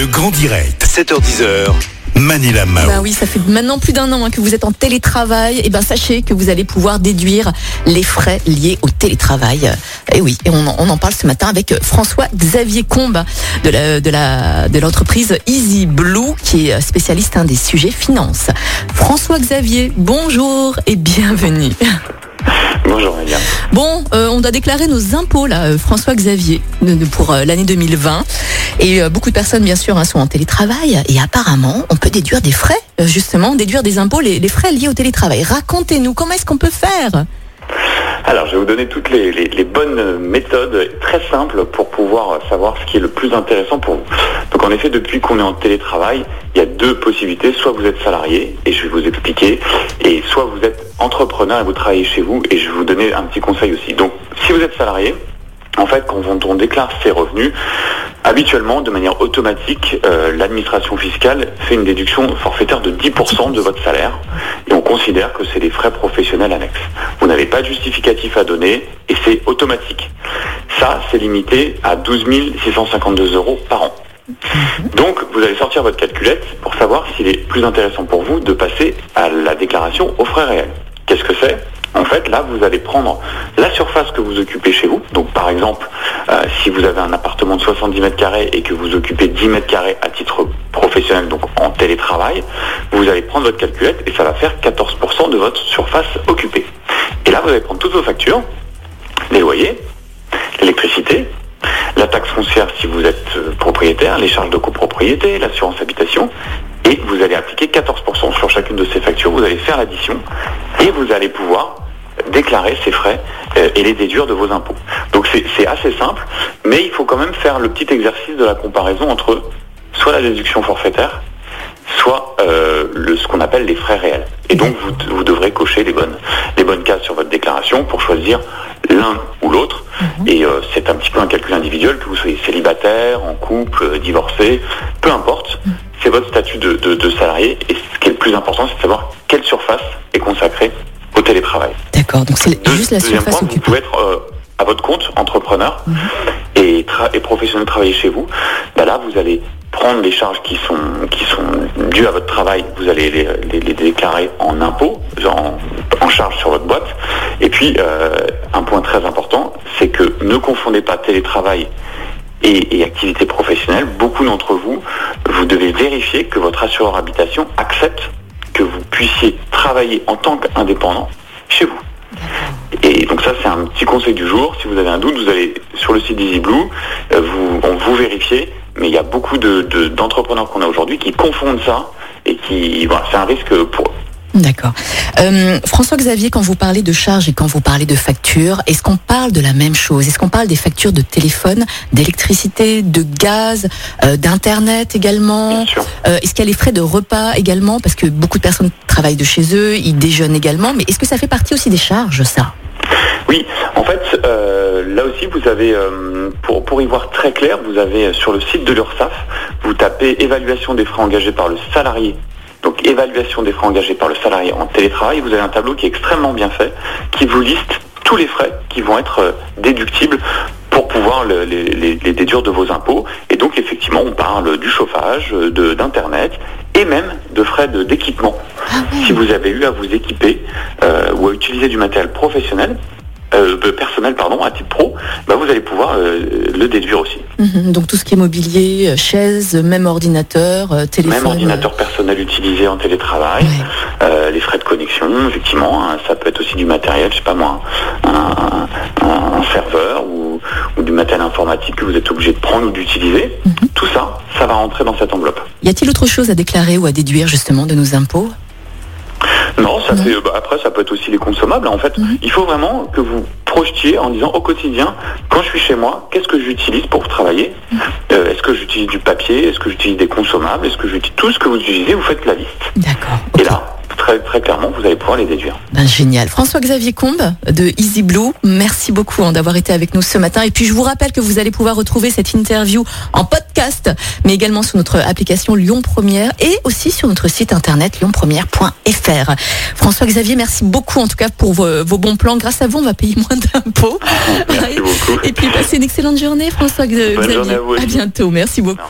Le grand direct, 7h10h. Manila Mao. Ben oui, ça fait maintenant plus d'un an hein, que vous êtes en télétravail. Et ben sachez que vous allez pouvoir déduire les frais liés au télétravail. Et oui, et on, en- on en parle ce matin avec François Xavier Combe de la de la de l'entreprise Easy Blue qui est spécialiste hein, des sujets finances. François Xavier, bonjour et bienvenue. Bonjour Amélia. Bon, euh, on doit déclarer nos impôts là, euh, François Xavier, pour euh, l'année 2020. Et euh, beaucoup de personnes, bien sûr, hein, sont en télétravail. Et apparemment, on peut déduire des frais, euh, justement, déduire des impôts, les, frais liés au télétravail. Racontez-nous, comment est-ce qu'on peut faire Alors je vais vous donner toutes les bonnes méthodes très simples pour pouvoir savoir ce qui est le plus intéressant pour vous. Donc en effet, depuis qu'on est en télétravail, il y a deux possibilités. Soit vous êtes salarié, et je vais vous expliquer, et soit vous êtes entrepreneur et vous travaillez chez vous, et je vais vous donner un petit conseil aussi. Donc si vous êtes salarié, en fait, quand on déclare ses revenus, habituellement, de manière automatique, euh, l'administration fiscale fait une déduction forfaitaire de 10% de votre salaire et on considère que c'est des frais professionnels annexes. Vous n'avez pas de justificatif à donner et c'est automatique. Ça, c'est limité à 12 652 euros par an. Donc, vous allez sortir votre calculette pour savoir s'il est plus intéressant pour vous de passer à la déclaration aux frais réels. Qu'est-ce que c'est? En fait, là, vous allez prendre la surface que vous occupez chez vous. Donc, par exemple, euh, si vous avez un appartement de 70 mètres carrés et que vous occupez 10 mètres carrés à titre professionnel, donc en télétravail, vous allez prendre votre calculette et ça va faire 14% de votre surface occupée. Et là, vous allez prendre toutes vos factures, les loyers, l'électricité, la taxe foncière si vous êtes euh, propriétaire, les charges de copropriété, l'assurance habitation, et vous allez appliquer 14% sur chacune de ces factures, vous allez faire l'addition, et vous allez pouvoir déclarer ces frais euh, et les déduire de vos impôts. Donc c'est assez simple, mais il faut quand même faire le petit exercice de la comparaison entre soit la déduction forfaitaire, soit euh, le, ce qu'on appelle les frais réels. Et donc vous, vous devrez cocher les bonnes, les bonnes cases sur votre déclaration pour choisir l'un ou l'autre. Et euh, c'est un petit peu un calcul individuel, que vous soyez célibataire, en couple, divorcé, peu importe. C'est votre statut de, de- de salarié. Et ce qui est le plus important, c'est de savoir quelle surface est consacrée au télétravail. D'accord, donc c'est Deux- juste la deuxième surface point, vous pouvez être euh, à votre compte, entrepreneur, et, tra- et professionnel travailler chez vous. Bah là, vous allez prendre les charges qui sont, qui sont dues à votre travail, vous allez les, les- les déclarer en impôts, en, en charge sur votre boîte. Et puis, euh, un point très important, c'est que ne confondez pas télétravail et, et activité professionnelle. Beaucoup d'entre vous, vous devez vérifier que votre assureur habitation accepte que vous puissiez travailler en tant qu'indépendant chez vous. Et donc ça, c'est un petit conseil du jour. Si vous avez un doute, vous allez sur le site d'Easy Blue, euh, vous, on vous vérifiez, mais il y a beaucoup de- de- d'entrepreneurs qu'on a aujourd'hui qui confondent ça et qui, voilà, c'est un risque pour eux. D'accord. Euh, François Xavier, quand vous parlez de charges et quand vous parlez de factures, est-ce qu'on parle de la même chose? Est-ce qu'on parle des factures de téléphone, d'électricité, de gaz, euh, d'internet également? Bien sûr. Euh, Est-ce qu'il y a les frais de repas également? Parce que beaucoup de personnes travaillent de chez eux, ils déjeunent également. Mais est-ce que ça fait partie aussi des charges, ça? Oui, en fait, euh, là aussi, vous avez, euh, pour, pour y voir très clair, vous avez sur le site de l'URSSAF, vous tapez évaluation des frais engagés par le salarié. Donc évaluation des frais engagés par le salarié en télétravail, vous avez un tableau qui est extrêmement bien fait, qui vous liste tous les frais qui vont être euh, déductibles pour pouvoir le- les, les- les déduire de vos impôts. Et donc effectivement, on parle du chauffage, euh, d'internet et même de frais de- d'équipement. Si vous avez eu à vous équiper euh, ou à utiliser du matériel professionnel, euh, euh, personnel pardon, à titre pro, bah, vous allez pouvoir euh, le déduire aussi. Mhm. Donc tout ce qui est mobilier, euh, chaise, même ordinateur, euh, téléphone. Même ordinateur personnel utilisé en télétravail, Ouais. les frais de connexion, effectivement, hein, ça peut être aussi du matériel, je sais pas moi, un, un- un serveur ou, ou du matériel informatique que vous êtes obligé de prendre ou d'utiliser. Mhm. Tout ça, ça va rentrer dans cette enveloppe. Y a-t-il autre chose à déclarer ou à déduire justement de nos impôts? Non, ça Non. fait, bah, après, ça peut être aussi les consommables. En fait, Mhm. il faut vraiment que vous projetiez en disant au quotidien, quand je suis chez moi, qu'est-ce que j'utilise pour travailler Euh, Est-ce que j'utilise du papier Est-ce que j'utilise des consommables Est-ce que j'utilise tout ce que vous utilisez Vous faites la liste. D'accord. Et là, très, très clairement, vous allez pouvoir les déduire. Ben, génial. François-Xavier Combe de Easy Blue, merci beaucoup hein, d'avoir été avec nous ce matin. Et puis je vous rappelle que vous allez pouvoir retrouver cette interview en podcast, mais également sur notre application Lyon Première et aussi sur notre site internet lyonpremière.fr. François-Xavier, merci beaucoup en tout cas pour vos, vos bons plans. Grâce à vous, on va payer moins d'impôts. Merci beaucoup. Et puis passez une excellente journée, François-Xavier. Bonne journée à vous bientôt. Merci beaucoup.